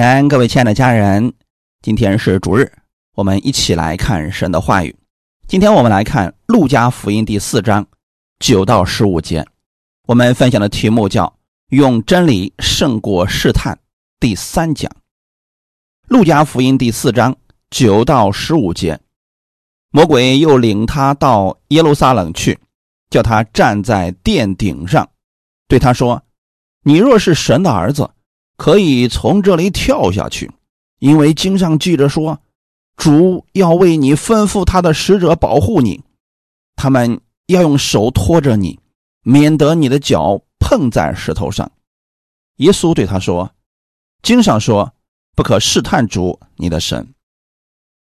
前，各位亲爱的家人，今天是主日，我们一起来看神的话语。今天我们来看《路加福音》第四章九到十五节。我们分享的题目叫“用真理胜过试探”。第三讲，《路加福音》第四章九到十五节。魔鬼又领他到耶路撒冷去，叫他站在殿顶上，对他说：“你若是神的儿子。”可以从这里跳下去，因为经上记着说，主要为你吩咐他的使者保护你，他们要用手托着你，免得你的脚碰在石头上。耶稣对他说：“经上说，不可试探主你的神。”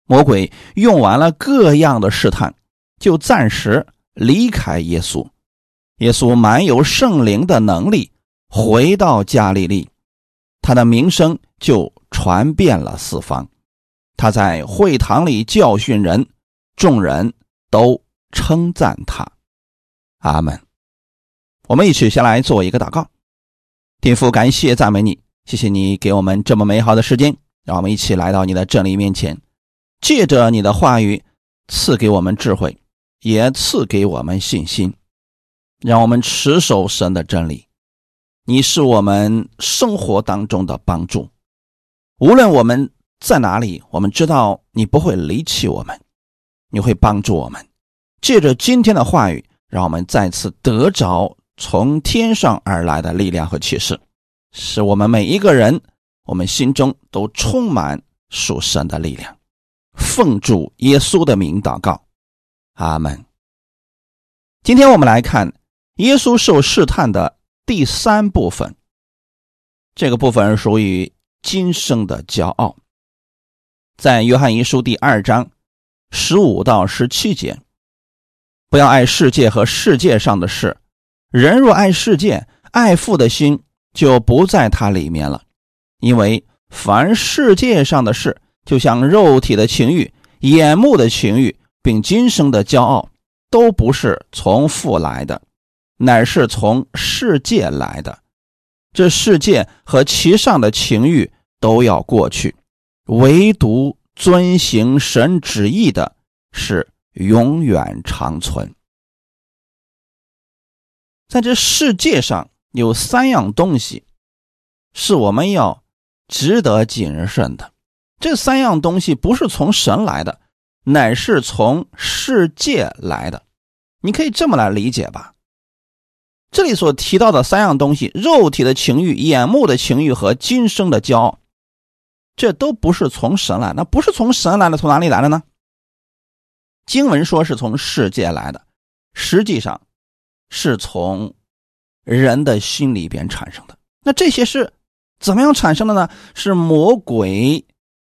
魔鬼用完了各样的试探，就暂时离开耶稣。耶稣满有圣灵的能力，回到加利利。他的名声就传遍了四方，他在会堂里教训人，众人都称赞他。阿门。我们一起先来做一个祷告，天父，感谢赞美你，谢谢你给我们这么美好的时间，让我们一起来到你的真理面前，借着你的话语赐给我们智慧，也赐给我们信心，让我们持守神的真理。你是我们生活当中的帮助，无论我们在哪里，我们知道你不会离弃我们，你会帮助我们。借着今天的话语，让我们再次得着从天上而来的力量和启示，使我们每一个人，我们心中都充满属神的力量。奉主耶稣的名祷告，阿门。今天我们来看耶稣受试探的。第三部分，这个部分属于今生的骄傲。在约翰一书第二章十五到十七节，不要爱世界和世界上的事。人若爱世界，爱父的心就不在他里面了。因为凡世界上的事，就像肉体的情欲、眼目的情欲，并今生的骄傲，都不是从父来的。乃是从世界来的，这世界和其上的情欲都要过去，唯独遵行神旨意的是永远长存。在这世界上有三样东西，是我们要值得谨慎的。这三样东西不是从神来的，乃是从世界来的。你可以这么来理解吧。这里所提到的三样东西：肉体的情欲、眼目的情欲和今生的骄傲，这都不是从神来，那不是从神来的，从哪里来的呢？经文说是从世界来的，实际上是从人的心里边产生的。那这些是怎么样产生的呢？是魔鬼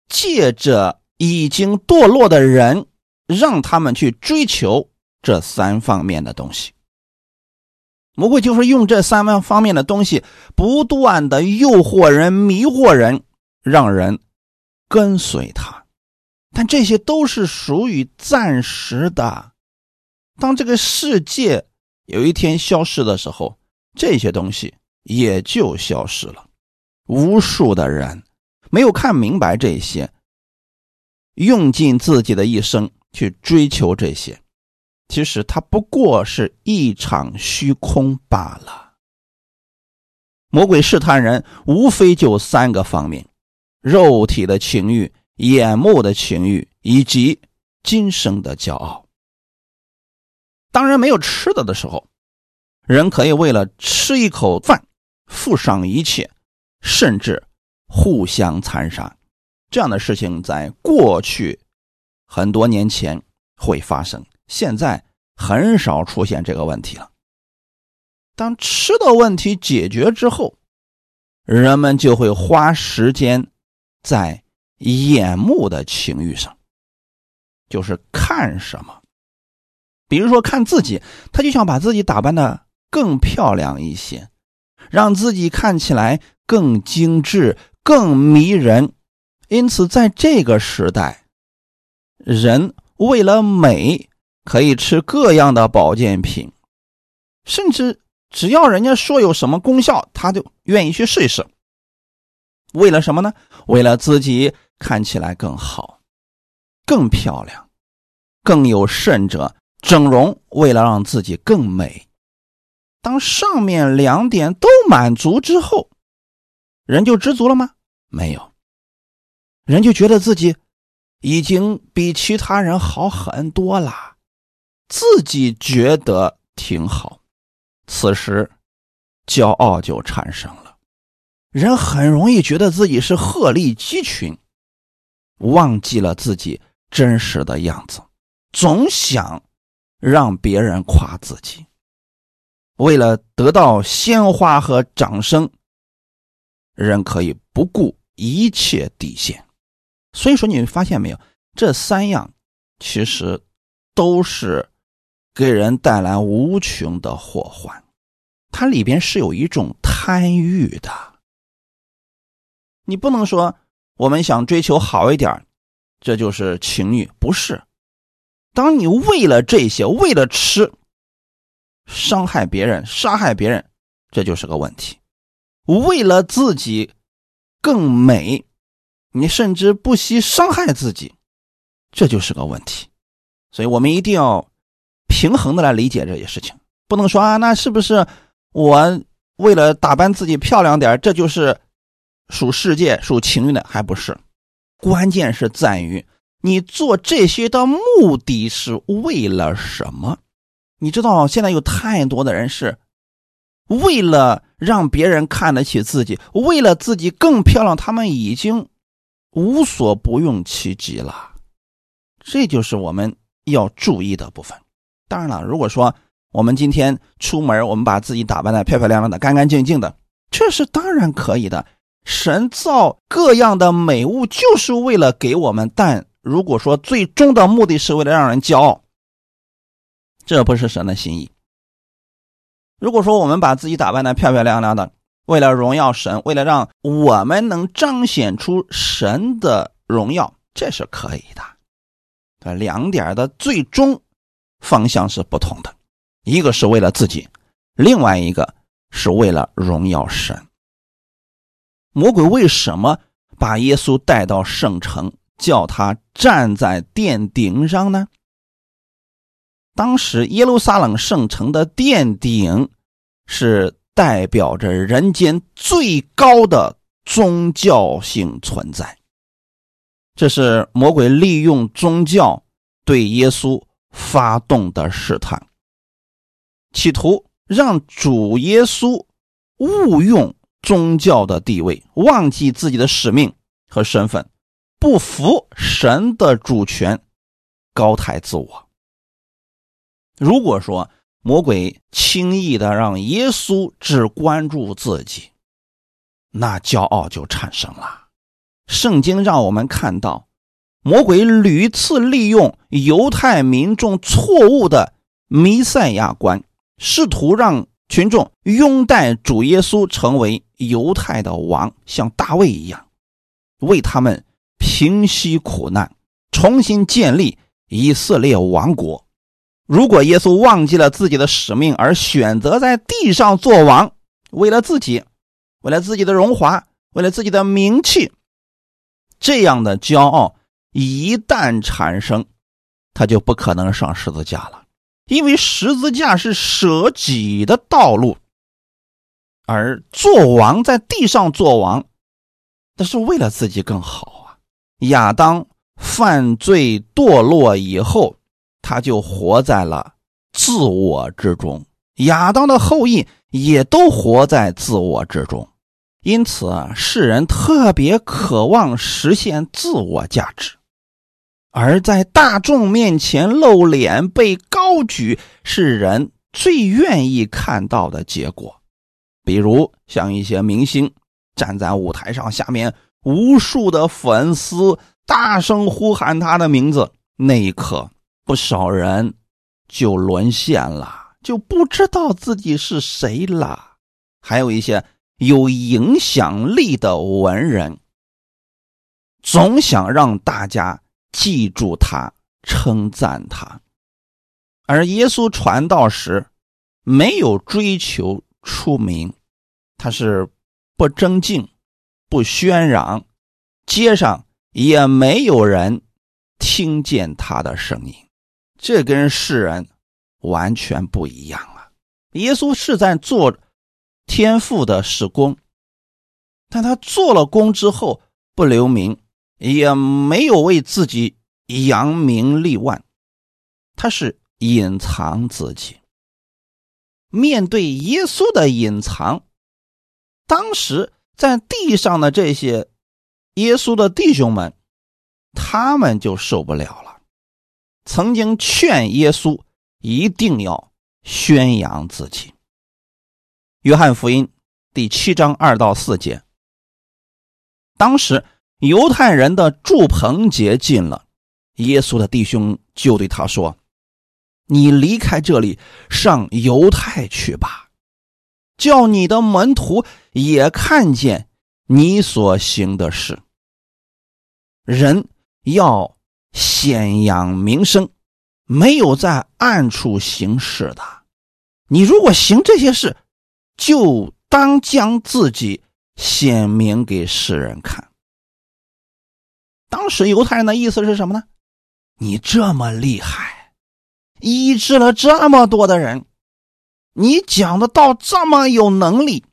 借着已经堕落的人，让他们去追求这三方面的东西。魔鬼就是用这三方方面的东西，不断的诱惑人、迷惑人，让人跟随他。但这些都是属于暂时的。当这个世界有一天消失的时候，这些东西也就消失了。无数的人没有看明白这些，用尽自己的一生去追求这些。其实它不过是一场虚空罢了。魔鬼试探人，无非就三个方面：肉体的情欲、眼目的情欲，以及今生的骄傲。当然，没有吃的的时候，人可以为了吃一口饭，付上一切，甚至互相残杀。这样的事情在过去很多年前会发生。现在很少出现这个问题了。当吃的问题解决之后，人们就会花时间在眼目的情欲上，就是看什么。比如说看自己，他就想把自己打扮的更漂亮一些，让自己看起来更精致、更迷人。因此，在这个时代，人为了美。可以吃各样的保健品，甚至只要人家说有什么功效，他就愿意去试一试。为了什么呢？为了自己看起来更好、更漂亮、更有甚者，整容为了让自己更美。当上面两点都满足之后，人就知足了吗？没有，人就觉得自己已经比其他人好很多了，自己觉得挺好。此时，骄傲就产生了。人很容易觉得自己是鹤立鸡群，忘记了自己真实的样子，总想让别人夸自己。为了得到鲜花和掌声，人可以不顾一切底线。所以说，你发现没有，这三样其实都是给人带来无穷的祸患。它里边是有一种贪欲的。你不能说我们想追求好一点，这就是情欲，不是。当你为了这些，为了吃，伤害别人、杀害别人，这就是个问题。为了自己更美，你甚至不惜伤害自己，这就是个问题。所以我们一定要平衡的来理解这些事情，不能说啊，那是不是我为了打扮自己漂亮点，这就是。属世界、属情欲的还不是，关键是在于你做这些的目的是为了什么？你知道现在有太多的人是为了让别人看得起自己，为了自己更漂亮，他们已经无所不用其极了。这就是我们要注意的部分。当然了，如果说我们今天出门，我们把自己打扮的漂漂亮亮的、干干净净的，这是当然可以的。神造各样的美物，就是为了给我们。但如果说最终的目的是为了让人骄傲，这不是神的心意。如果说我们把自己打扮的漂漂亮亮的，为了荣耀神，为了让我们能彰显出神的荣耀，这是可以的。这两点的最终方向是不同的，一个是为了自己，另外一个是为了荣耀神。魔鬼为什么把耶稣带到圣城，叫他站在殿顶上呢？当时耶路撒冷圣城的殿顶是代表着人间最高的宗教性存在，这是魔鬼利用宗教对耶稣发动的试探，企图让主耶稣误用。宗教的地位，忘记自己的使命和身份，不服神的主权，高抬自我。如果说魔鬼轻易的让耶稣只关注自己，那骄傲就产生了。圣经让我们看到，魔鬼屡次利用犹太民众错误的弥赛亚观，试图让。群众拥戴主耶稣成为犹太的王，像大卫一样，为他们平息苦难，重新建立以色列王国。如果耶稣忘记了自己的使命，而选择在地上做王，为了自己，为了自己的荣华，为了自己的名气，这样的骄傲一旦产生，他就不可能上十字架了。因为十字架是舍己的道路，而做王在地上做王，那是为了自己更好啊。亚当犯罪堕落以后，他就活在了自我之中，亚当的后裔也都活在自我之中，因此世人特别渴望实现自我价值。而在大众面前露脸、被高举，是人最愿意看到的结果。比如像一些明星站在舞台上，下面无数的粉丝大声呼喊他的名字，那一刻，不少人就沦陷了，就不知道自己是谁了。还有一些有影响力的文人，总想让大家。记住他，称赞他，而耶稣传道时没有追求出名，他是不争竞，不喧嚷，街上也没有人听见他的声音。这跟世人完全不一样啊！耶稣是在做天父的事工，但他做了工之后不留名，也没有为自己扬名立万，他是隐藏自己。面对耶稣的隐藏，当时在地上的这些耶稣的弟兄们，他们就受不了了。曾经劝耶稣一定要宣扬自己。约翰福音第七章二到四节，当时犹太人的祝棚节近了，耶稣的弟兄就对他说：“你离开这里，上犹太去吧，叫你的门徒也看见你所行的事。人要。”显扬名声，没有在暗处行事的。你如果行这些事，就当将自己显明给世人看。当时犹太人的意思是什么呢？你这么厉害，医治了这么多的人，你讲的道这么有能力，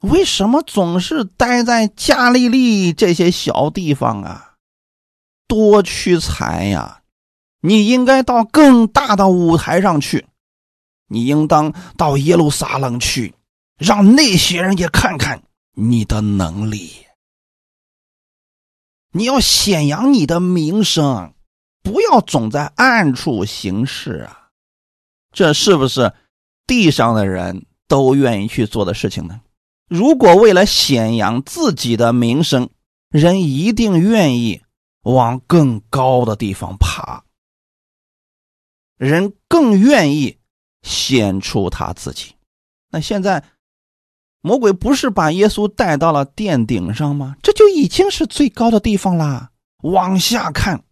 为什么总是待在加利利这些小地方啊？多屈才呀！你应该到更大的舞台上去，你应当到耶路撒冷去，让那些人也看看你的能力。你要显扬你的名声，不要总在暗处行事啊！这是不是地上的人都愿意去做的事情呢？如果为了显扬自己的名声，人一定愿意。往更高的地方爬，人更愿意显出他自己。那现在，魔鬼不是把耶稣带到了殿顶上吗？这就已经是最高的地方啦。往下看，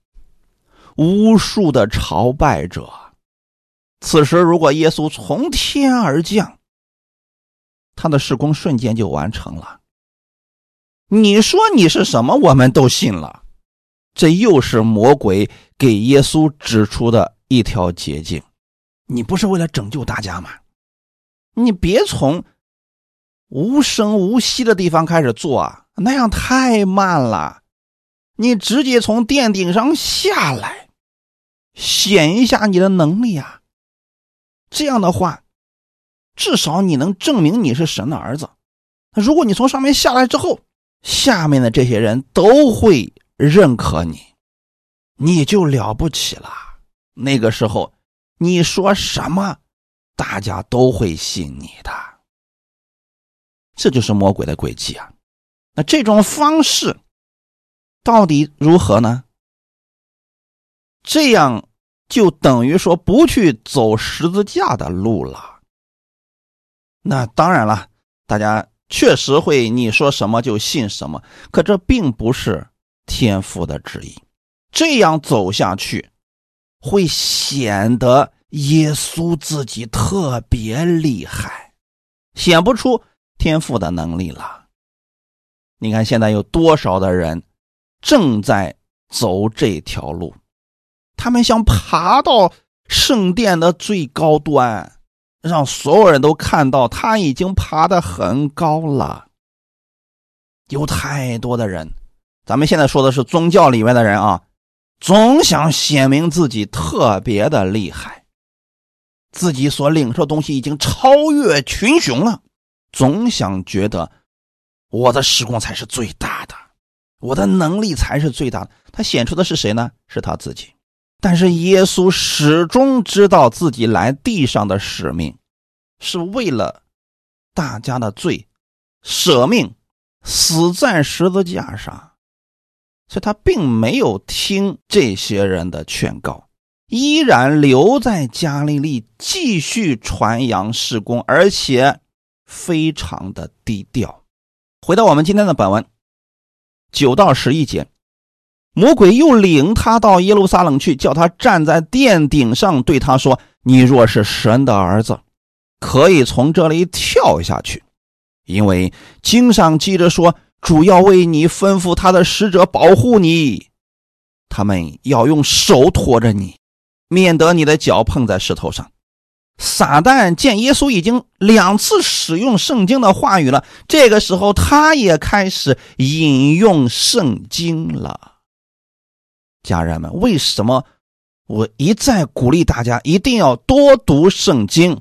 无数的朝拜者。此时，如果耶稣从天而降，他的事工瞬间就完成了。你说你是什么，我们都信了。这又是魔鬼给耶稣指出的一条捷径。你不是为了拯救大家吗？你别从无声无息的地方开始做啊，那样太慢了。你直接从殿顶上下来，显一下你的能力啊。这样的话，至少你能证明你是神的儿子。如果你从上面下来之后，下面的这些人都会。认可你，你就了不起了。那个时候，你说什么，大家都会信你的。这就是魔鬼的诡计啊！那这种方式到底如何呢？这样就等于说不去走十字架的路了。那当然了，大家确实会你说什么就信什么，可这并不是。天父的旨意，这样走下去，会显得耶稣自己特别厉害，显不出天赋的能力了。你看现在有多少的人正在走这条路，他们想爬到圣殿的最高端，让所有人都看到他已经爬得很高了。有太多的人。咱们现在说的是宗教里面的人啊，总想显明自己特别的厉害，自己所领受的东西已经超越群雄了，总想觉得我的时光才是最大的，我的能力才是最大的。他显出的是谁呢？是他自己。但是耶稣始终知道自己来地上的使命，是为了大家的罪，舍命死在十字架上。所以他并没有听这些人的劝告，依然留在加利利继续传扬施工，而且非常的低调。回到我们今天的本文，九到十一节，魔鬼又领他到耶路撒冷去，叫他站在殿顶上，对他说：“你若是神的儿子，可以从这里跳下去，因为经上记着说。”主要为你吩咐他的使者保护你，他们要用手托着你，免得你的脚碰在石头上。撒旦见耶稣已经两次使用圣经的话语了，这个时候他也开始引用圣经了。家人们，为什么我一再鼓励大家一定要多读圣经？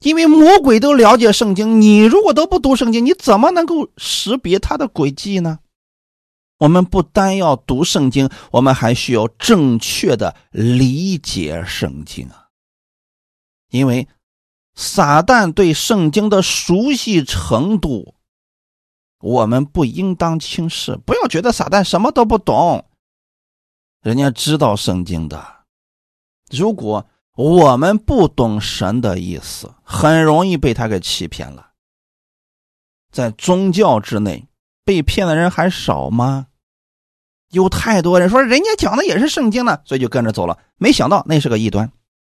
因为魔鬼都了解圣经，你如果都不读圣经，你怎么能够识别他的诡计呢？我们不单要读圣经，我们还需要正确的理解圣经啊。因为撒旦对圣经的熟悉程度，我们不应当轻视。不要觉得撒旦什么都不懂，人家知道圣经的。如果我们不懂神的意思，很容易被他给欺骗了。在宗教之内，被骗的人还少吗？有太多人说人家讲的也是圣经呢，所以就跟着走了。没想到那是个异端。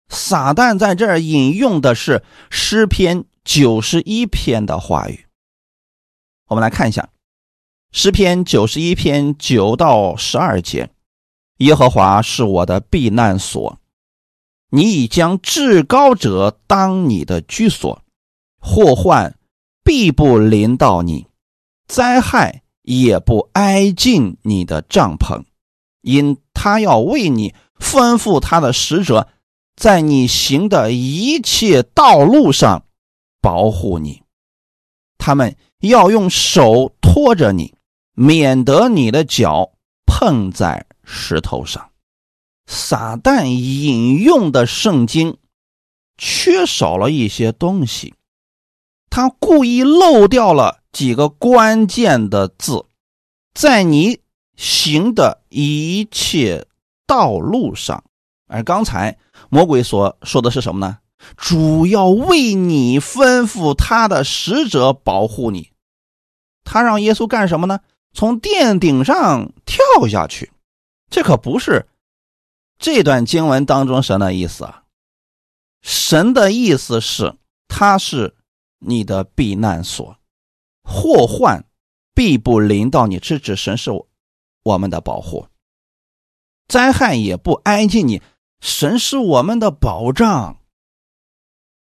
撒旦在这儿引用的是诗篇九十一篇的话语。我们来看一下诗篇九十一篇九到十二节：耶和华是我的避难所。你已将至高者当你的居所，祸患必不临到你，灾害也不挨近你的帐篷，因他要为你吩咐他的使者，在你行的一切道路上保护你，他们要用手托着你，免得你的脚碰在石头上。撒旦引用的圣经缺少了一些东西，他故意漏掉了几个关键的字，在你行的一切道路上。而刚才魔鬼所说的是什么呢？主要为你吩咐他的使者保护你。他让耶稣干什么呢？从殿顶上跳下去。这可不是。这段经文当中神的意思啊，神的意思是他是你的避难所，祸患必不临到你，是指神是我们的保护，灾害也不挨近你，神是我们的保障。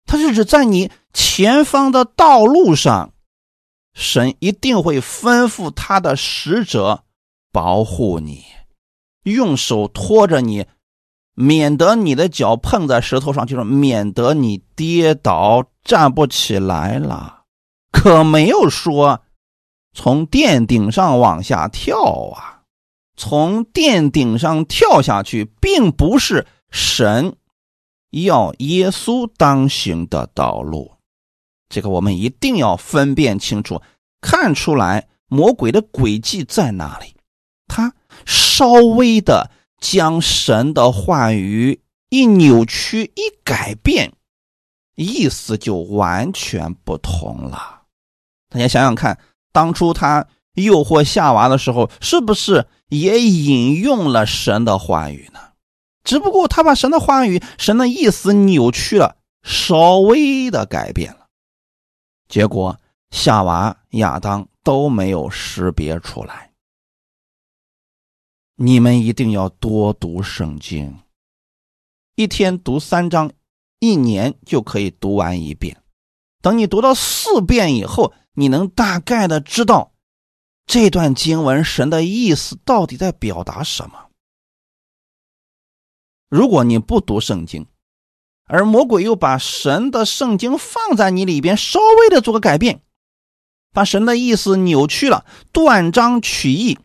他是指在你前方的道路上，神一定会吩咐他的使者保护你，用手托着你。免得你的脚碰在石头上，就是免得你跌倒站不起来了。可没有说从殿顶上往下跳啊！从殿顶上跳下去，并不是神要耶稣当行的道路。这个我们一定要分辨清楚，看出来魔鬼的诡计在哪里。他稍微的。将神的话语一扭曲、一改变，意思就完全不同了。大家想想看，当初他诱惑夏娃的时候，是不是也引用了神的话语呢？只不过他把神的话语、神的意思扭曲了，稍微的改变了，结果夏娃、亚当都没有识别出来。你们一定要多读圣经，一天读三章，一年就可以读完一遍。等你读到四遍以后，你能大概的知道这段经文神的意思到底在表达什么。如果你不读圣经，而魔鬼又把神的圣经放在你里边，稍微的做个改变，把神的意思扭曲了，断章取义，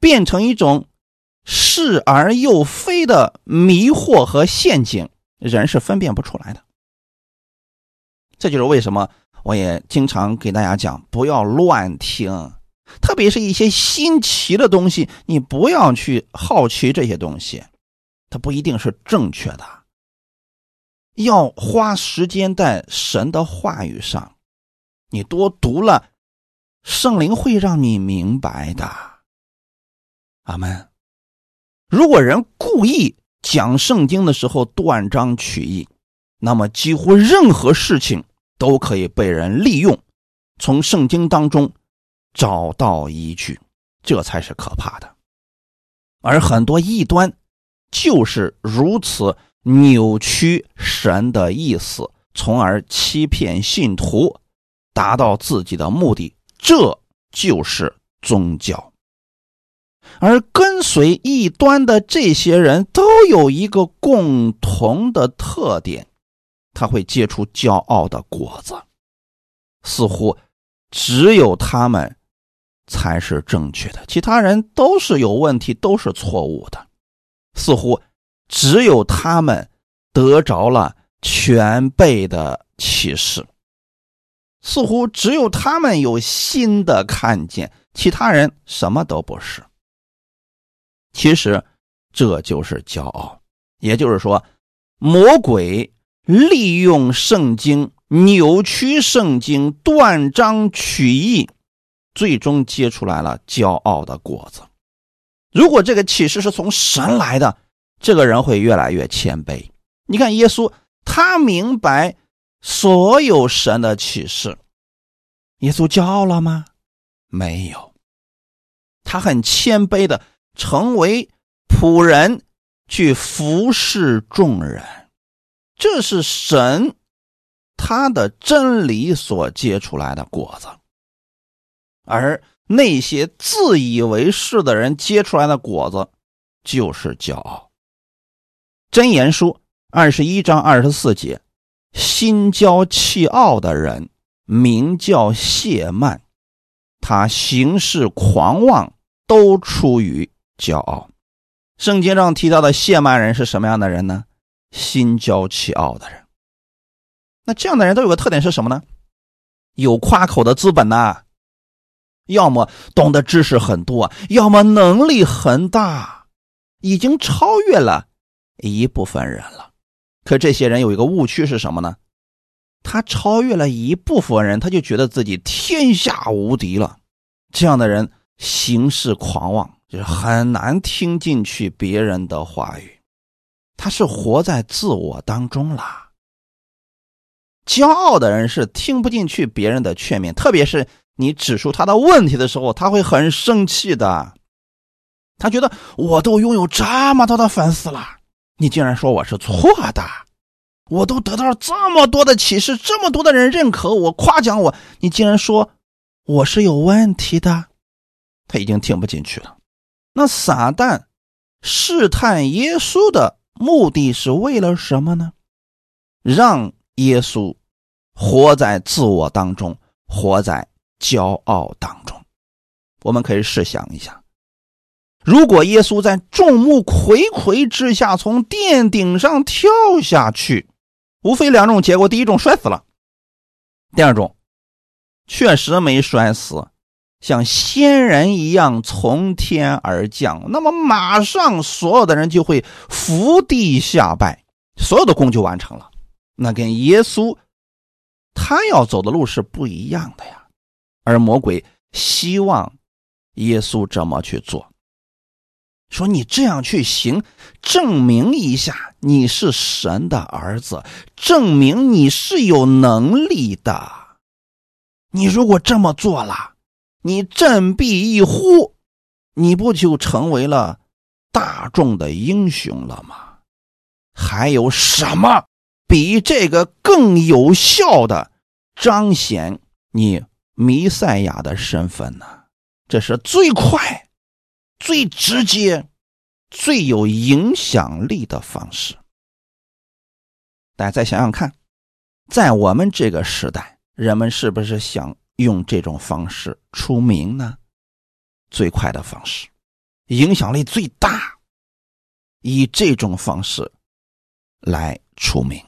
变成一种。是而又非的迷惑和陷阱，人是分辨不出来的。这就是为什么我也经常给大家讲，不要乱听，特别是一些新奇的东西，你不要去好奇这些东西，它不一定是正确的。要花时间在神的话语上，你多读了，圣灵会让你明白的。阿门。如果人故意讲圣经的时候断章取义，那么几乎任何事情都可以被人利用，从圣经当中找到依据，这才是可怕的。而很多异端就是如此扭曲神的意思，从而欺骗信徒，达到自己的目的。这就是宗教。而跟随异端的这些人都有一个共同的特点，他会结出骄傲的果子，似乎只有他们才是正确的，其他人都是有问题，都是错误的。似乎只有他们得着了全备的启示，似乎只有他们有新的看见，其他人什么都不是。其实，这就是骄傲。也就是说，魔鬼利用圣经扭曲圣经，断章取义，最终结出来了骄傲的果子。如果这个启示是从神来的，这个人会越来越谦卑。你看，耶稣他明白所有神的启示，耶稣骄傲了吗？没有，他很谦卑的。成为仆人去服侍众人，这是神他的真理所结出来的果子，而那些自以为是的人结出来的果子就是骄傲。真言书二十一章二十四节：心骄气傲的人名叫谢曼，他行事狂妄，都出于。骄傲，圣经上提到的谢曼人是什么样的人呢？心骄气傲的人。那这样的人都有个特点是什么呢？有夸口的资本呐，要么懂得知识很多，要么能力很大，已经超越了一部分人了。可这些人有一个误区是什么呢？他超越了一部分人，他就觉得自己天下无敌了。这样的人行事狂妄。就是很难听进去别人的话语，他是活在自我当中啦。骄傲的人是听不进去别人的劝勉，特别是你指出他的问题的时候，他会很生气的。他觉得我都拥有这么多的粉丝了，你竟然说我是错的，我都得到了这么多的启示，这么多的人认可我、夸奖我，你竟然说我是有问题的，他已经听不进去了。那撒旦试探耶稣的目的是为了什么呢？让耶稣活在自我当中，活在骄傲当中。我们可以试想一下，如果耶稣在众目睽睽之下从殿顶上跳下去，无非两种结果：第一种摔死了；第二种确实没摔死。像仙人一样从天而降，那么马上所有的人就会伏地下拜，所有的功就完成了。那跟耶稣他要走的路是不一样的呀。而魔鬼希望耶稣这么去做，说你这样去行，证明一下你是神的儿子，证明你是有能力的。你如果这么做了。你振臂一呼，你不就成为了大众的英雄了吗？还有什么比这个更有效的彰显你弥赛亚的身份呢？这是最快、最直接、最有影响力的方式。大家再想想看，在我们这个时代，人们是不是想？用这种方式出名呢，最快的方式，影响力最大，以这种方式来出名。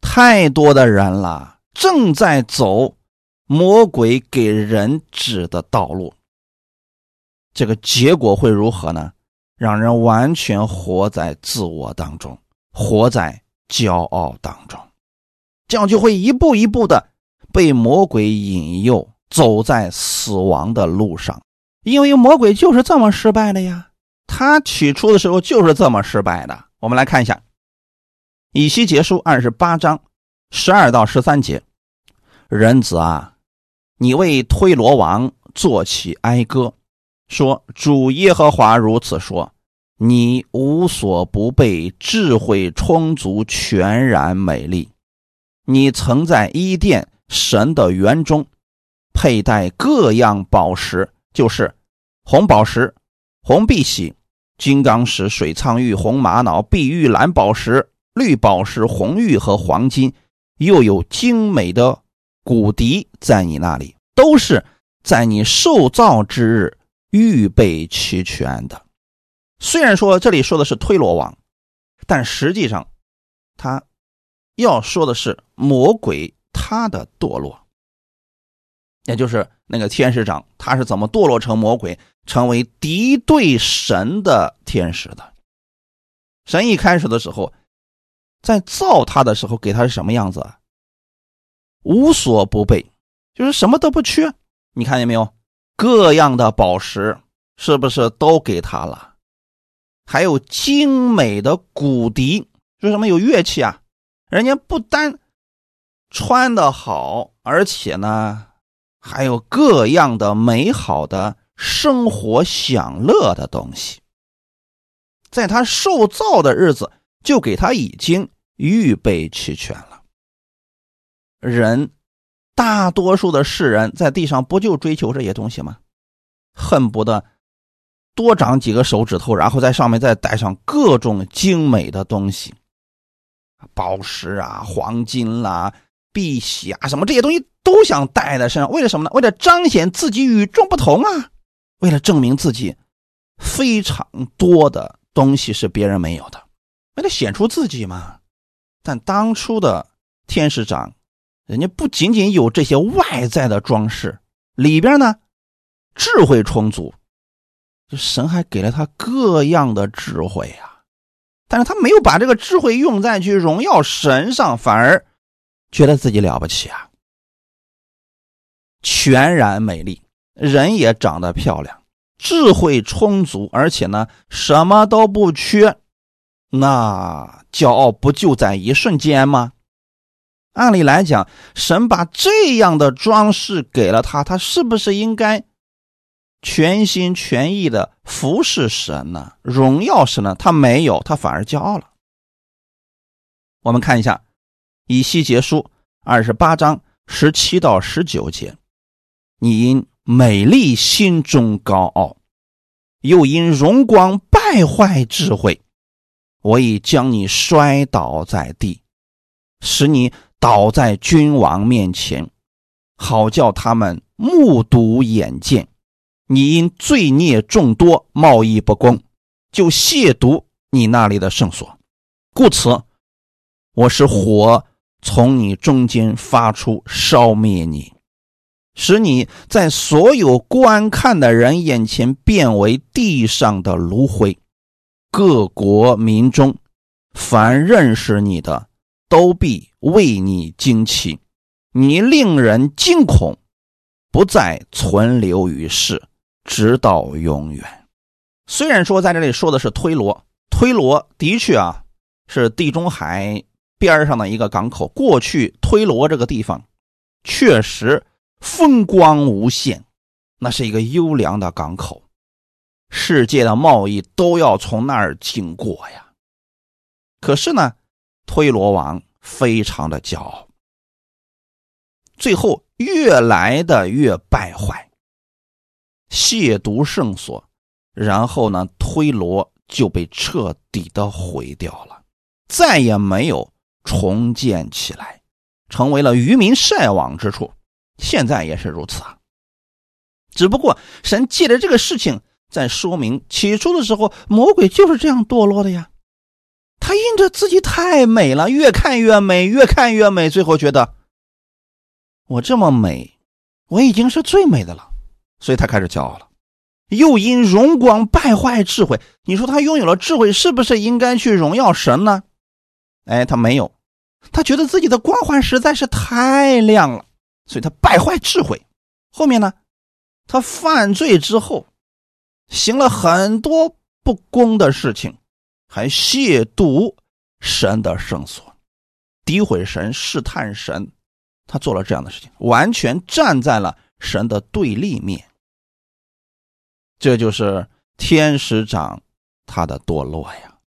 太多的人了，正在走魔鬼给人指的道路，这个结果会如何呢？让人完全活在自我当中，活在骄傲当中，这样就会一步一步的。被魔鬼引诱，走在死亡的路上，因为魔鬼就是这么失败的呀。他起初的时候就是这么失败的。我们来看一下《以西结书》二十八章十二到十三节：“人子啊，你为推罗王作起哀歌，说主耶和华如此说：你无所不备，智慧充足，全然美丽。你曾在伊甸神的园中佩戴各样宝石，就是红宝石、红碧玺、金刚石、水苍玉、红玛瑙、碧玉、蓝宝石、绿宝石、红玉和黄金，又有精美的骨笛在你那里，都是在你受造之日预备齐全的。虽然说这里说的是推罗王，但实际上他。要说的是魔鬼他的堕落，也就是那个天使长他是怎么堕落成魔鬼，成为敌对神的天使的。神一开始的时候，在造他的时候给他是什么样子？啊无所不备，就是什么都不缺。你看见没有？各样的宝石是不是都给他了？还有精美的骨笛，说什么有乐器啊？人家不单穿的好，而且呢，还有各样的美好的生活享乐的东西，在他受造的日子就给他已经预备齐全了。人大多数的世人在地上不就追求这些东西吗？恨不得多长几个手指头，然后在上面再戴上各种精美的东西。宝石啊，黄金啦，碧玺啊，什么这些东西都想带在身上，为了什么呢？为了彰显自己与众不同啊！为了证明自己非常多的东西是别人没有的，为了显出自己嘛。但当初的天使长，人家不仅仅有这些外在的装饰，里边呢智慧充足，就神还给了他各样的智慧呀。但是他没有把这个智慧用在去荣耀神上，反而觉得自己了不起啊！全然美丽，人也长得漂亮，智慧充足，而且呢什么都不缺，那骄傲不就在一瞬间吗？按理来讲，神把这样的装饰给了他，他是不是应该？全心全意的服侍神呢，荣耀神呢？他没有，他反而骄傲了。我们看一下《以西结书》二十八章十七到十九节：你因美丽心中高傲，又因荣光败坏智慧，我已将你摔倒在地，使你倒在君王面前，好叫他们目睹眼见。你因罪孽众多，贸易不公，就亵渎你那里的圣所，故此，我是火从你中间发出，烧灭你，使你在所有观看的人眼前变为地上的炉灰。各国民中，凡认识你的，都必为你惊奇，你令人惊恐，不再存留于世。直到永远。虽然说在这里说的是推罗，推罗的确啊是地中海边上的一个港口。过去推罗这个地方确实风光无限，那是一个优良的港口，世界的贸易都要从那儿经过呀。可是呢，推罗王非常的骄傲，最后越来的越败坏。亵渎圣所，然后呢，推罗就被彻底的毁掉了，再也没有重建起来，成为了渔民晒网之处。现在也是如此啊。只不过神借着这个事情在说明，起初的时候魔鬼就是这样堕落的呀。他因着自己太美了，越看越美，越看越美，最后觉得我这么美，我已经是最美的了。所以他开始骄傲了，又因荣光败坏智慧。你说他拥有了智慧，是不是应该去荣耀神呢？哎，他没有，他觉得自己的光环实在是太亮了，所以他败坏智慧。后面呢，他犯罪之后，行了很多不公的事情，还亵渎神的圣所，诋毁神，试探神。他做了这样的事情，完全站在了。神的对立面。这就是天使长他的堕落呀，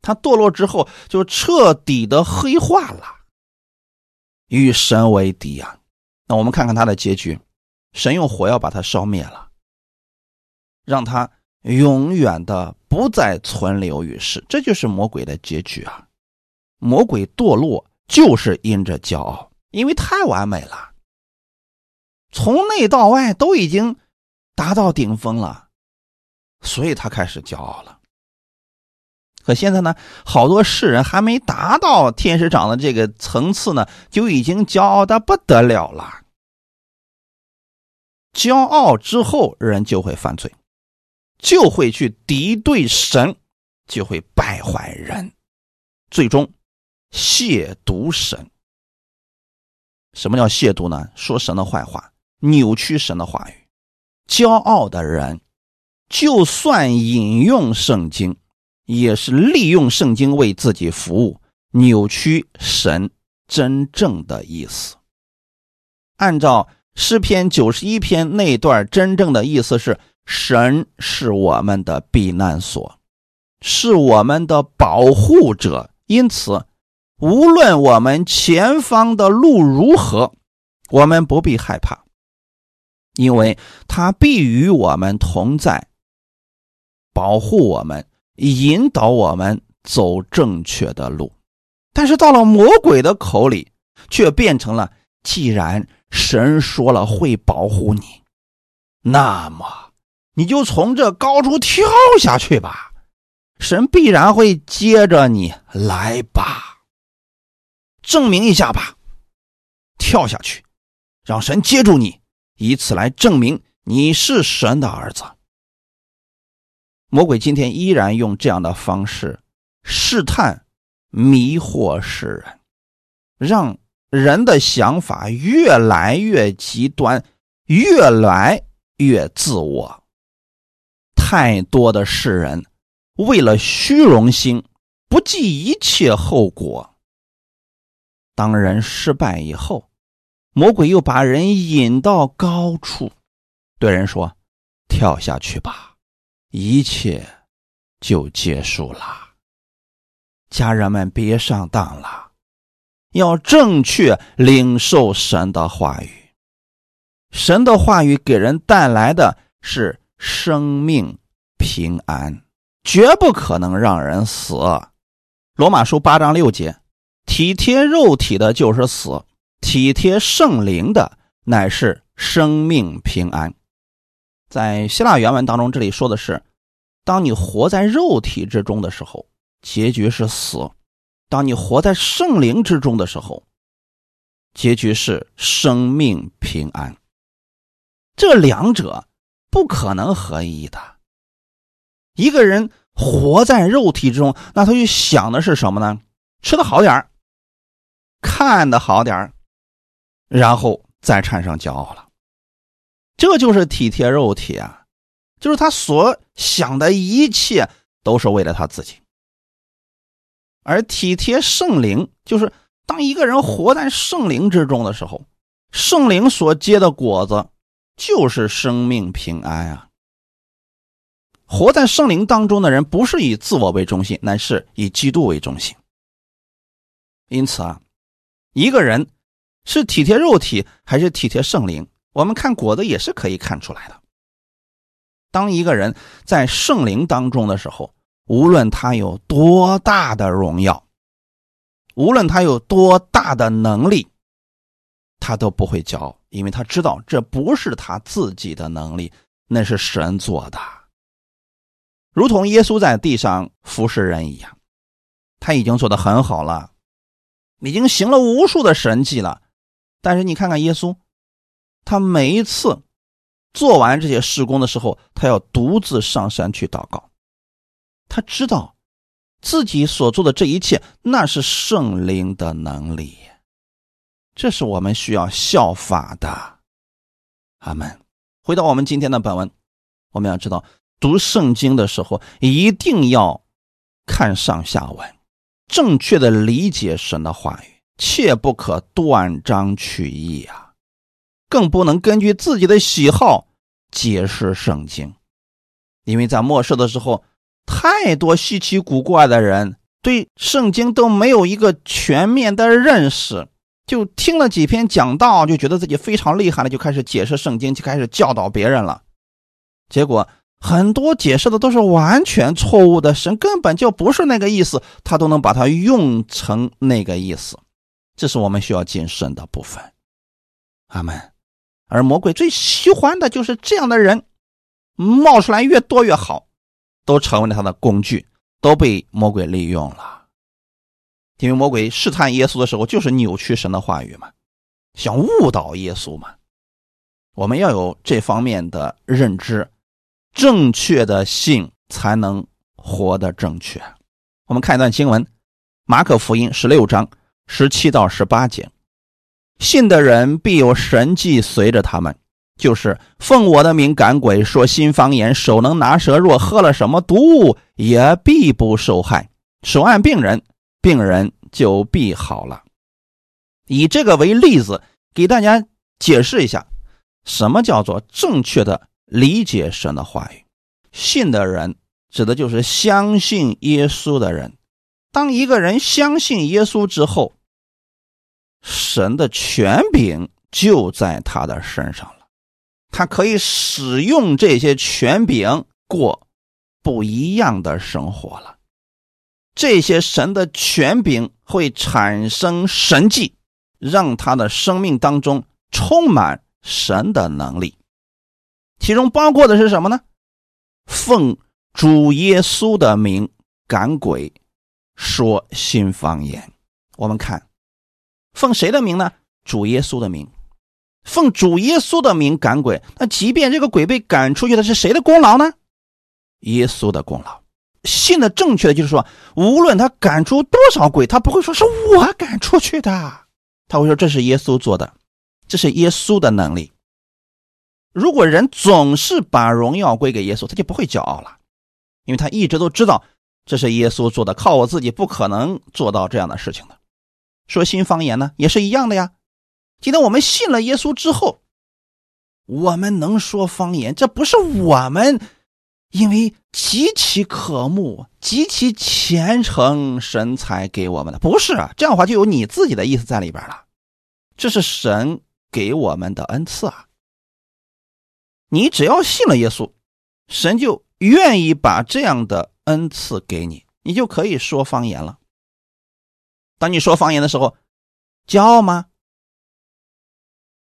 他堕落之后就彻底的黑化了，与神为敌呀。那我们看看他的结局，神用火药把他烧灭了，让他永远的不再存留于世。这就是魔鬼的结局啊！魔鬼堕落就是因着骄傲，因为太完美了，从内到外都已经达到顶峰了。所以他开始骄傲了。可现在呢，好多世人还没达到天使长的这个层次呢，就已经骄傲的不得了了。骄傲之后，人就会犯罪，就会去敌对神，就会败坏人，最终亵渎神。什么叫亵渎呢？说神的坏话，扭曲神的话语。骄傲的人。就算引用圣经，也是利用圣经为自己服务，扭曲神真正的意思。按照诗篇九十一篇那段真正的意思是：神是我们的避难所，是我们的保护者。因此，无论我们前方的路如何，我们不必害怕，因为他必与我们同在。保护我们，引导我们走正确的路，但是到了魔鬼的口里，却变成了：既然神说了会保护你，那么你就从这高处跳下去吧，神必然会接着你来吧，证明一下吧，跳下去，让神接住你，以此来证明你是神的儿子。魔鬼今天依然用这样的方式试探、迷惑世人，让人的想法越来越极端，越来越自我。太多的世人为了虚荣心，不计一切后果。当人失败以后，魔鬼又把人引到高处，对人说：“跳下去吧。”一切就结束了，家人们别上当了，要正确领受神的话语。神的话语给人带来的是生命平安，绝不可能让人死。罗马书八章六节：体贴肉体的就是死，体贴圣灵的乃是生命平安。在希腊原文当中，这里说的是：当你活在肉体之中的时候，结局是死；当你活在圣灵之中的时候，结局是生命平安。这两者不可能合一的。一个人活在肉体之中，那他就想的是什么呢？吃的好点儿看的好点儿然后再产生骄傲了。这就是体贴肉体啊，就是他所想的一切都是为了他自己。而体贴圣灵，就是当一个人活在圣灵之中的时候，圣灵所结的果子就是生命平安啊。活在圣灵当中的人，不是以自我为中心，乃是以基督为中心。因此啊，一个人是体贴肉体还是体贴圣灵？我们看果子也是可以看出来的。当一个人在圣灵当中的时候，无论他有多大的荣耀，无论他有多大的能力，他都不会骄傲，因为他知道这不是他自己的能力，那是神做的。如同耶稣在地上服侍人一样，他已经做的很好了，已经行了无数的神迹了。但是你看看耶稣。他每一次做完这些施工的时候，他要独自上山去祷告。他知道自己所做的这一切，那是圣灵的能力，这是我们需要效法的。阿门。回到我们今天的本文，我们要知道，读圣经的时候一定要看上下文，正确的理解神的话语，切不可断章取义啊。更不能根据自己的喜好解释圣经，因为在末世的时候，太多稀奇古怪的人对圣经都没有一个全面的认识，就听了几篇讲道，就觉得自己非常厉害了，就开始解释圣经，就开始教导别人了，结果。很多解释的都是完全错误的，神根本就不是那个意思，他都能把它用成那个意思，这是我们需要谨慎的部分。阿门。而魔鬼最喜欢的就是这样的人，冒出来越多越好，都成为了他的工具，都被魔鬼利用了。因为魔鬼试探耶稣的时候，就是扭曲神的话语嘛，想误导耶稣嘛。我们要有这方面的认知。正确的信才能活得正确。我们看一段经文，《马可福音》十六章十七到十八节：“信的人必有神迹随着他们，就是奉我的名赶鬼，说新方言，手能拿蛇，若喝了什么毒物，也必不受害。手按病人，病人就必好了。”以这个为例子，给大家解释一下，什么叫做正确的。理解神的话语，信的人指的就是相信耶稣的人。当一个人相信耶稣之后，神的权柄就在他的身上了，他可以使用这些权柄过不一样的生活了。这些神的权柄会产生神迹，让他的生命当中充满神的能力。其中包括的是什么呢？奉主耶稣的名赶鬼，说新方言。我们看，奉谁的名呢？主耶稣的名。奉主耶稣的名赶鬼，那即便这个鬼被赶出去的是谁的功劳呢？耶稣的功劳。信的正确的就是说，无论他赶出多少鬼，他不会说是我赶出去的，他会说这是耶稣做的，这是耶稣的能力。如果人总是把荣耀归给耶稣，他就不会骄傲了，因为他一直都知道这是耶稣做的，靠我自己不可能做到这样的事情的。说新方言呢，也是一样的呀。今天我们信了耶稣之后，我们能说方言，这不是我们因为极其渴慕、极其虔诚神才给我们的，不是啊。这样的话就有你自己的意思在里边了，这是神给我们的恩赐啊。你只要信了耶稣，神就愿意把这样的恩赐给你，你就可以说方言了。当你说方言的时候，骄傲吗？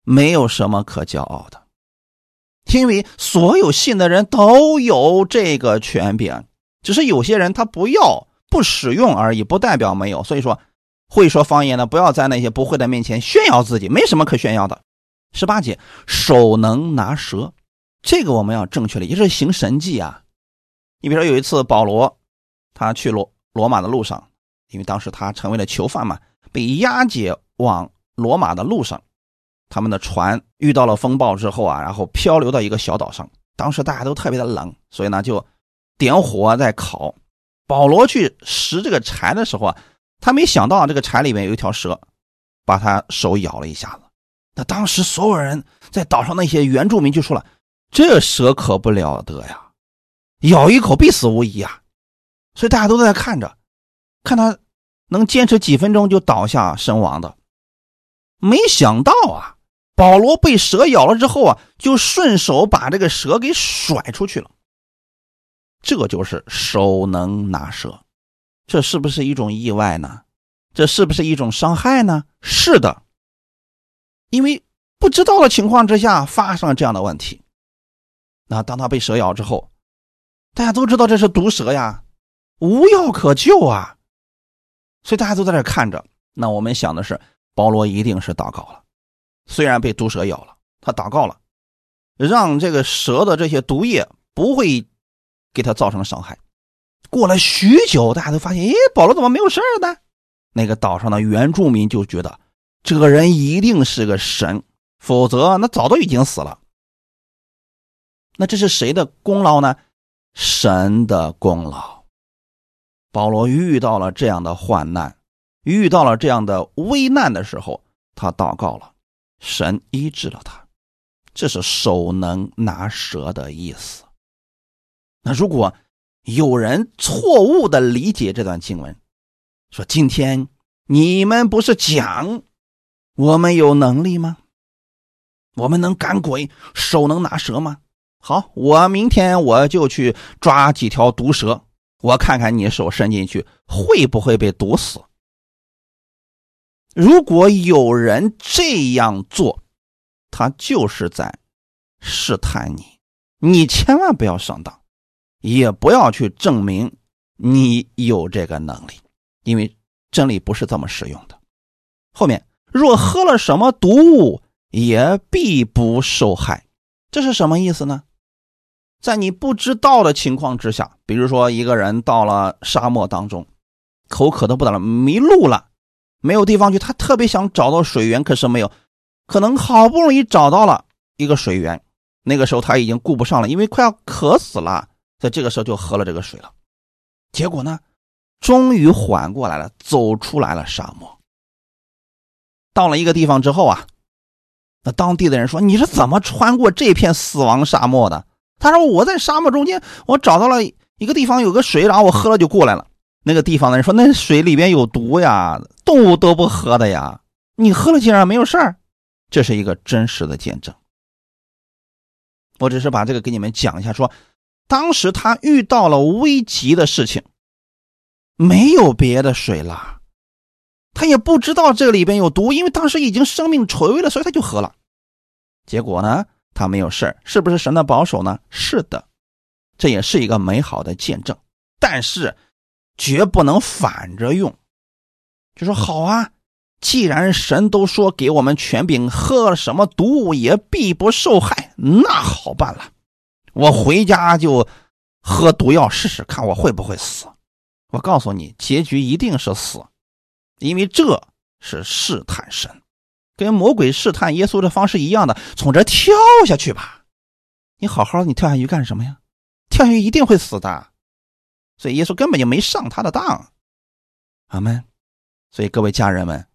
没有什么可骄傲的，因为所有信的人都有这个权柄，只是有些人他不要不使用而已，不代表没有。所以说，会说方言的不要在那些不会的面前炫耀自己，没什么可炫耀的。十八节，手能拿蛇。这个我们要正确的，也是行神迹啊。你比如说有一次保罗，他去罗罗马的路上，因为当时他成为了囚犯嘛，被押解往罗马的路上，他们的船遇到了风暴之后啊，然后漂流到一个小岛上。当时大家都特别的冷，所以呢就点火在烤。保罗去拾这个柴的时候啊，他没想到这个柴里面有一条蛇，把他手咬了一下子。那当时所有人在岛上那些原住民就说了。这蛇可不了得呀，咬一口必死无疑啊！所以大家都在看着，看他能坚持几分钟就倒下身亡的。没想到啊，保罗被蛇咬了之后啊，就顺手把这个蛇给甩出去了。这就是手能拿蛇，这是不是一种意外呢？这是不是一种伤害呢？是的，因为不知道的情况之下发生了这样的问题。那当他被蛇咬之后，大家都知道这是毒蛇呀，无药可救啊，所以大家都在这看着。那我们想的是，保罗一定是祷告了，虽然被毒蛇咬了，他祷告了，让这个蛇的这些毒液不会给他造成伤害。过了许久，大家都发现，哎，保罗怎么没有事呢？那个岛上的原住民就觉得，这个人一定是个神，否则那早都已经死了。那这是谁的功劳呢？神的功劳。保罗遇到了这样的患难，遇到了这样的危难的时候，他祷告了，神医治了他。这是手能拿蛇的意思。那如果有人错误的理解这段经文，说今天你们不是讲我们有能力吗？我们能赶鬼，手能拿蛇吗？好，我明天我就去抓几条毒蛇，我看看你手伸进去会不会被毒死。如果有人这样做，他就是在试探你，你千万不要上当，也不要去证明你有这个能力，因为真理不是这么使用的。后面若喝了什么毒物，也必不受害，这是什么意思呢？在你不知道的情况之下，比如说一个人到了沙漠当中，口渴的不得了，迷路了，没有地方去，他特别想找到水源，可是没有，可能好不容易找到了一个水源，那个时候他已经顾不上了，因为快要渴死了，在这个时候就喝了这个水了，结果呢，终于缓过来了，走出来了沙漠，到了一个地方之后啊。那当地的人说：“你是怎么穿过这片死亡沙漠的？”他说：“我在沙漠中间，我找到了一个地方，有个水，然后我喝了就过来了。”那个地方的人说：“那水里边有毒呀，动物都不喝的呀，你喝了竟然没有事儿。”这是一个真实的见证。我只是把这个给你们讲一下，说当时他遇到了危急的事情，没有别的水了。他也不知道这里边有毒，因为当时已经生命垂危了，所以他就喝了。结果呢，他没有事是不是神的保守呢？是的，这也是一个美好的见证。但是，绝不能反着用，就说好啊，既然神都说给我们权柄，喝了什么毒物也必不受害，那好办了，我回家就喝毒药试试看，我会不会死？我告诉你，结局一定是死。因为这是试探神，跟魔鬼试探耶稣的方式一样的，从这跳下去吧。你好好，你跳下去干什么呀？跳下去一定会死的。所以耶稣根本就没上他的当。阿门。所以各位家人们，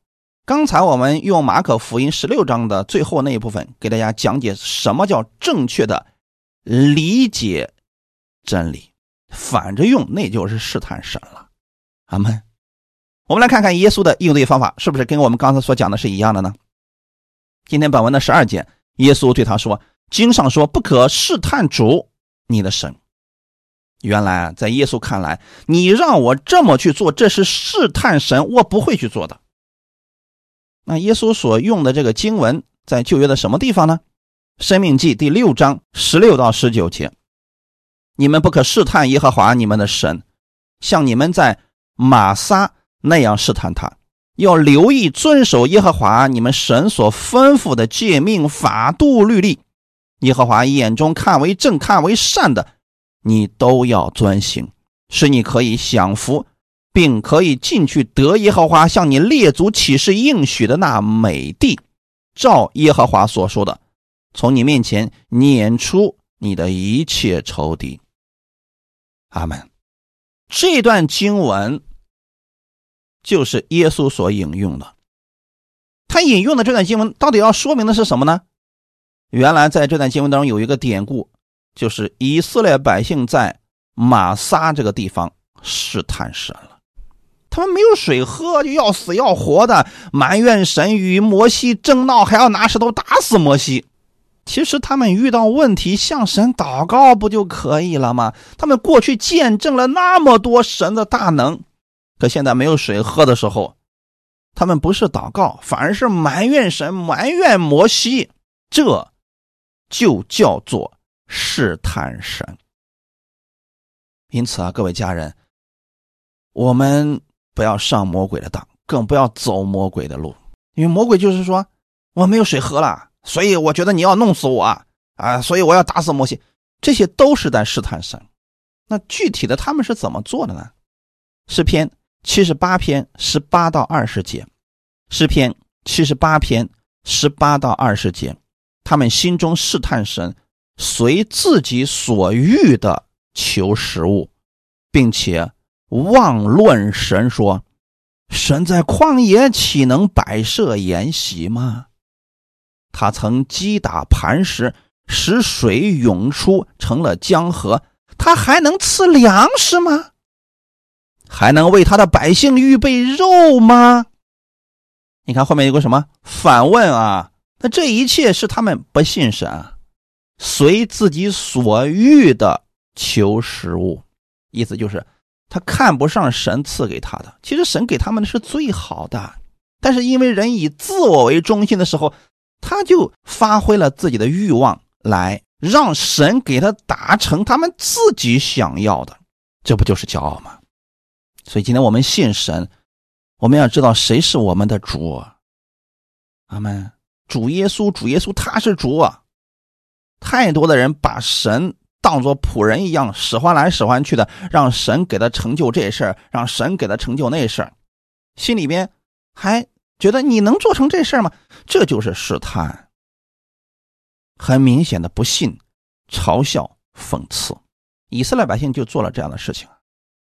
刚才我们用马可福音十六章的最后那一部分给大家讲解什么叫正确的理解真理，反着用那就是试探神了。阿门。我们来看看耶稣的应对方法是不是跟我们刚才所讲的是一样的呢？今天本文的十二节，耶稣对他说：“经上说不可试探主你的神。”原来在耶稣看来，你让我这么去做，这是试探神，我不会去做的。那耶稣所用的这个经文在旧约的什么地方呢？生命记第六章十六到十九节：“你们不可试探耶和华你们的神，像你们在玛撒。”那样试探他，要留意遵守耶和华你们神所吩咐的诫命、法度、律例。耶和华眼中看为正、看为善的，你都要遵行，使你可以享福，并可以进去得耶和华向你列祖起誓应许的那美地。照耶和华所说的，从你面前撵出你的一切仇敌。阿门。这段经文。就是耶稣所引用的，他引用的这段经文到底要说明的是什么呢？原来在这段经文当中有一个典故，就是以色列百姓在马撒这个地方试探神了，他们没有水喝，就要死要活的埋怨神，与摩西争闹，还要拿石头打死摩西。其实他们遇到问题向神祷告不就可以了吗？他们过去见证了那么多神的大能。可现在没有水喝的时候，他们不是祷告，反而是埋怨神、埋怨摩西，这就叫做试探神。因此啊，各位家人，我们不要上魔鬼的当，更不要走魔鬼的路，因为魔鬼就是说我没有水喝了，所以我觉得你要弄死我啊，所以我要打死摩西，这些都是在试探神。那具体的他们是怎么做的呢？诗篇。七十八篇十八到二十节，诗篇七十八篇十八到二十节，他们心中试探神，随自己所欲的求食物，并且妄论神说：“神在旷野岂能摆设筵席吗？”他曾击打磐石，使水涌出，成了江河。他还能赐粮食吗？还能为他的百姓预备肉吗？你看后面有个什么反问啊？那这一切是他们不信神，随自己所欲的求食物，意思就是他看不上神赐给他的。其实神给他们的是最好的，但是因为人以自我为中心的时候，他就发挥了自己的欲望来。让神给他达成他们自己想要的，这不就是骄傲吗？所以今天我们信神，我们要知道谁是我们的主。阿门。主耶稣，主耶稣他是主啊！太多的人把神当作仆人一样使唤来使唤去的，让神给他成就这事儿，让神给他成就那事儿，心里边还觉得你能做成这事儿吗？这就是试探。很明显的不信、嘲笑、讽刺，以色列百姓就做了这样的事情。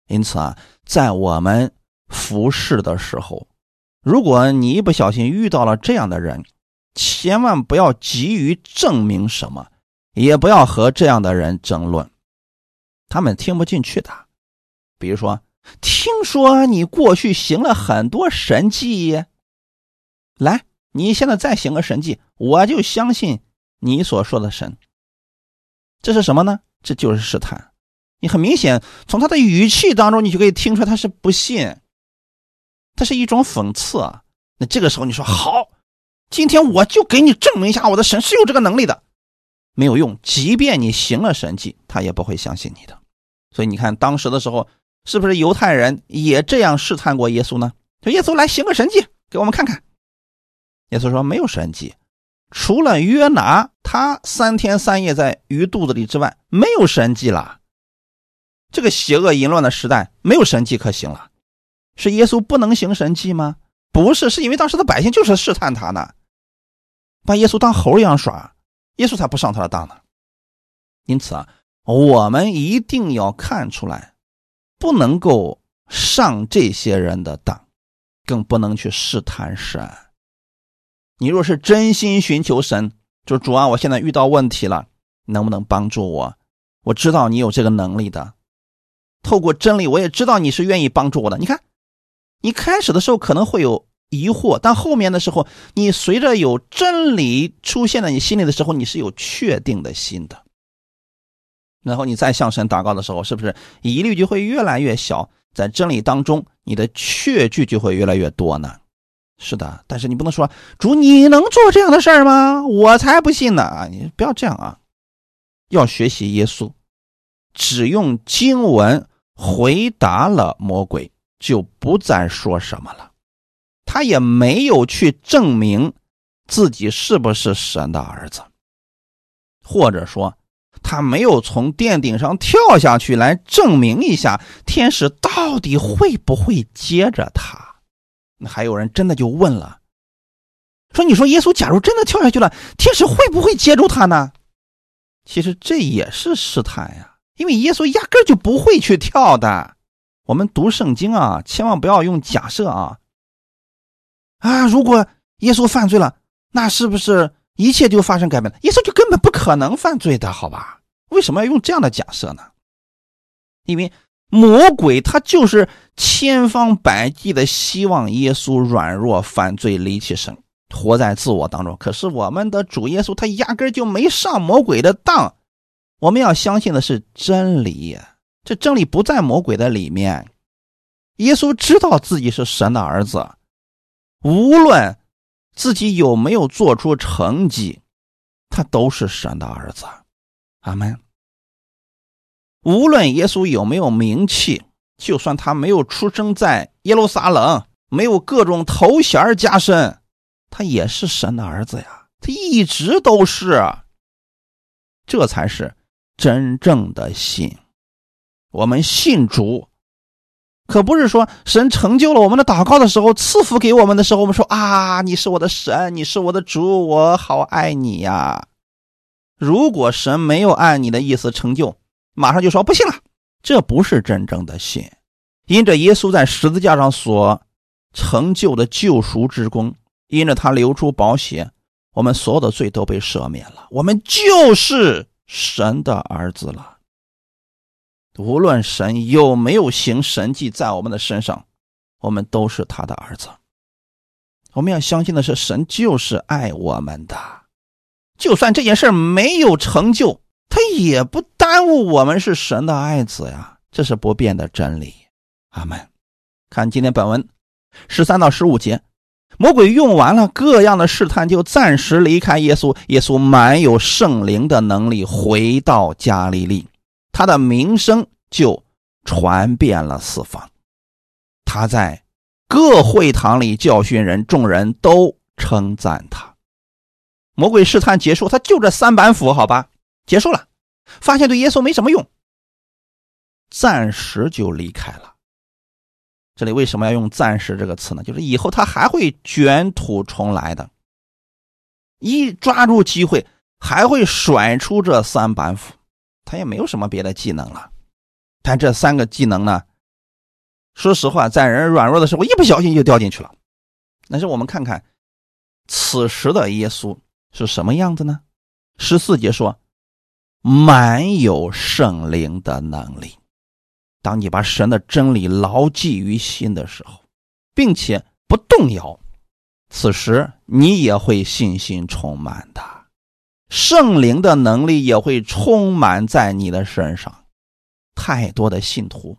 因此啊，在我们服侍的时候，如果你一不小心遇到了这样的人，千万不要急于证明什么，也不要和这样的人争论，他们听不进去的。比如说，听说你过去行了很多神迹，来，你现在再行个神迹，我就相信。你所说的神，这是什么呢？这就是试探。你很明显从他的语气当中，你就可以听出来他是不信，他是一种讽刺。那这个时候你说好，今天我就给你证明一下我的神是有这个能力的，没有用。即便你行了神迹，他也不会相信你的。所以你看当时的时候，是不是犹太人也这样试探过耶稣呢？说耶稣来行个神迹给我们看看。耶稣说没有神迹。除了约拿他三天三夜在鱼肚子里之外，没有神迹了。这个邪恶淫乱的时代没有神迹可行了，是耶稣不能行神迹吗？不是，是因为当时的百姓就是试探他呢，把耶稣当猴一样耍，耶稣才不上他的当呢。因此啊，我们一定要看出来，不能够上这些人的当，更不能去试探神。你若是真心寻求神，就主啊，我现在遇到问题了，能不能帮助我？我知道你有这个能力的。透过真理，我也知道你是愿意帮助我的。你看，你开始的时候可能会有疑惑，但后面的时候，你随着有真理出现在你心里的时候，你是有确定的心的。然后你再向神祷告的时候，是不是疑虑就会越来越小？在真理当中，你的确据就会越来越多呢？是的，但是你不能说主，你能做这样的事儿吗？我才不信呢！啊，你不要这样啊！要学习耶稣，只用经文回答了魔鬼，就不再说什么了。他也没有去证明自己是不是神的儿子，或者说他没有从殿顶上跳下去来证明一下天使到底会不会接着他。那还有人真的就问了，说：“你说耶稣假如真的跳下去了，天使会不会接住他呢？”其实这也是试探呀，因为耶稣压根就不会去跳的。我们读圣经啊，千万不要用假设啊。啊，如果耶稣犯罪了，那是不是一切就发生改变了？耶稣就根本不可能犯罪的，好吧？为什么要用这样的假设呢？因为。魔鬼他就是千方百计的希望耶稣软弱犯罪离弃神，活在自我当中。可是我们的主耶稣他压根就没上魔鬼的当。我们要相信的是真理，这真理不在魔鬼的里面。耶稣知道自己是神的儿子，无论自己有没有做出成绩，他都是神的儿子。阿门。无论耶稣有没有名气，就算他没有出生在耶路撒冷，没有各种头衔加身，他也是神的儿子呀！他一直都是，这才是真正的信。我们信主，可不是说神成就了我们的祷告的时候，赐福给我们的时候，我们说啊，你是我的神，你是我的主，我好爱你呀！如果神没有按你的意思成就，马上就说不信了，这不是真正的信。因着耶稣在十字架上所成就的救赎之功，因着他流出宝血，我们所有的罪都被赦免了，我们就是神的儿子了。无论神有没有行神迹在我们的身上，我们都是他的儿子。我们要相信的是，神就是爱我们的，就算这件事没有成就，他也不耽误我们是神的爱子呀。这是不变的真理。阿门。看今天本文十三到十五节，魔鬼用完了各样的试探，就暂时离开耶稣。耶稣满有圣灵的能力，回到加利利，他的名声就传遍了四方。他在。各会堂里教训人，众人都称赞他。魔鬼试探结束，他就这三板斧，好吧，结束了。发现对耶稣没什么用，暂时就离开了。这里为什么要用“暂时”这个词呢？就是以后他还会卷土重来的，一抓住机会还会甩出这三板斧。他也没有什么别的技能了，但这三个技能呢？说实话，在人软弱的时候，一不小心就掉进去了。但是我们看看，此时的耶稣是什么样子呢？十四节说，满有圣灵的能力。当你把神的真理牢记于心的时候，并且不动摇，此时你也会信心充满的，圣灵的能力也会充满在你的身上。太多的信徒。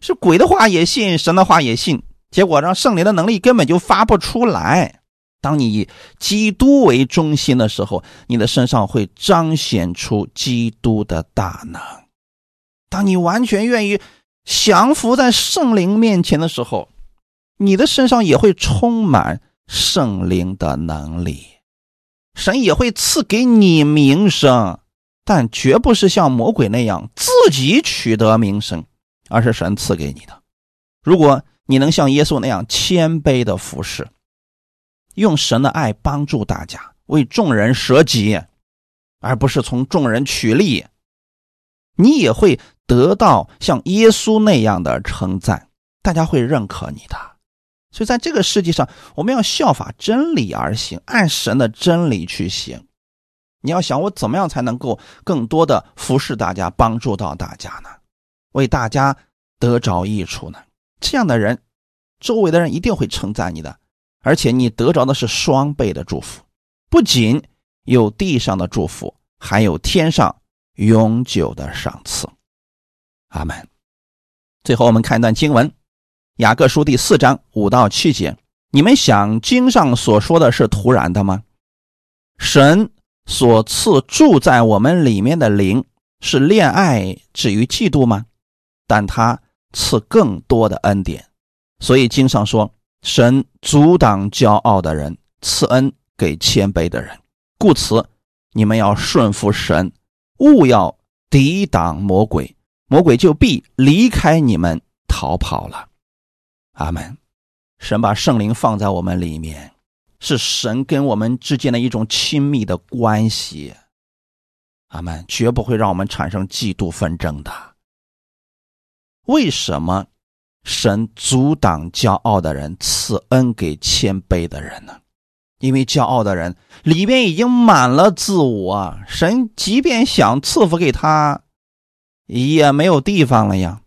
是鬼的话也信，神的话也信，结果让圣灵的能力根本就发不出来。当你以基督为中心的时候，你的身上会彰显出基督的大能。当你完全愿意降服在圣灵面前的时候，你的身上也会充满圣灵的能力，神也会赐给你名声，但绝不是像魔鬼那样自己取得名声。而是神赐给你的。如果你能像耶稣那样谦卑的服侍，用神的爱帮助大家，为众人舍己，而不是从众人取利，你也会得到像耶稣那样的称赞，大家会认可你的。所以，在这个世界上，我们要效法真理而行，按神的真理去行。你要想，我怎么样才能够更多的服侍大家，帮助到大家呢？为大家得着益处呢？这样的人，周围的人一定会称赞你的，而且你得着的是双倍的祝福，不仅有地上的祝福，还有天上永久的赏赐。阿门。最后，我们看一段经文，《雅各书》第四章五到七节：你们想经上所说的是突然的吗？神所赐住在我们里面的灵，是恋爱至于嫉妒吗？但他赐更多的恩典，所以经上说：“神阻挡骄傲的人，赐恩给谦卑的人。”故此，你们要顺服神，勿要抵挡魔鬼，魔鬼就必离开你们逃跑了。阿门。神把圣灵放在我们里面，是神跟我们之间的一种亲密的关系。阿门，绝不会让我们产生嫉妒纷争的。为什么神阻挡骄傲的人，赐恩给谦卑的人呢？因为骄傲的人里边已经满了自我，神即便想赐福给他，也没有地方了呀。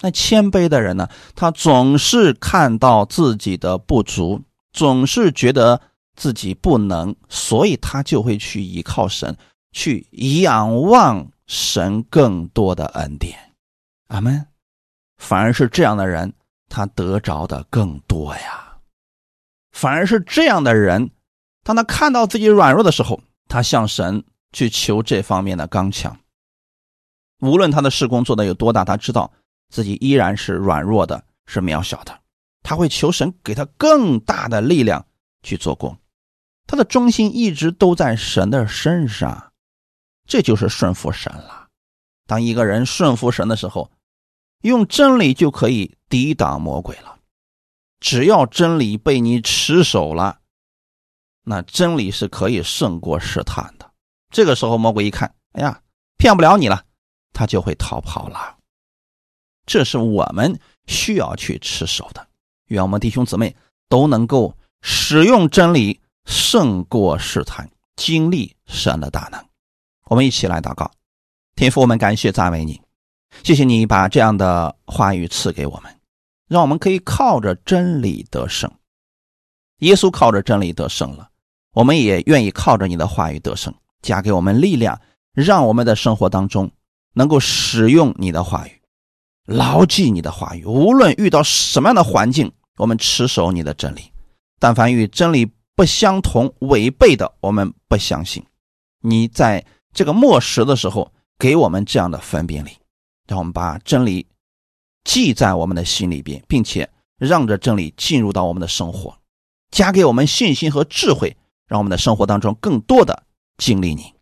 那谦卑的人呢？他总是看到自己的不足，总是觉得自己不能，所以他就会去依靠神，去仰望神更多的恩典。阿门。反而是这样的人，他得着的更多呀。反而是这样的人，当他看到自己软弱的时候，他向神去求这方面的刚强。无论他的事工做的有多大，他知道自己依然是软弱的，是渺小的。他会求神给他更大的力量去做工。他的中心一直都在神的身上，这就是顺服神了。当一个人顺服神的时候。用真理就可以抵挡魔鬼了，只要真理被你持守了，那真理是可以胜过试探的。这个时候，魔鬼一看，哎呀，骗不了你了，他就会逃跑了。这是我们需要去持守的。愿我们弟兄姊妹都能够使用真理胜过试探，经历神的大能。我们一起来祷告，天父，我们感谢赞美你，谢谢你把这样的话语赐给我们，让我们可以靠着真理得胜。耶稣靠着真理得胜了，我们也愿意靠着你的话语得胜，加给我们力量，让我们的生活当中能够使用你的话语，牢记你的话语。无论遇到什么样的环境，我们持守你的真理。但凡与真理不相同、违背的，我们不相信。你在这个末时的时候，给我们这样的分辨力，让我们把真理记在我们的心里边，并且让着真理进入到我们的生活。加给我们信心和智慧，让我们的生活当中更多的经历你。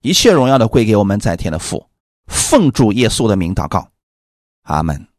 一切荣耀的归给我们在天的父，奉主耶稣的名祷告，阿门。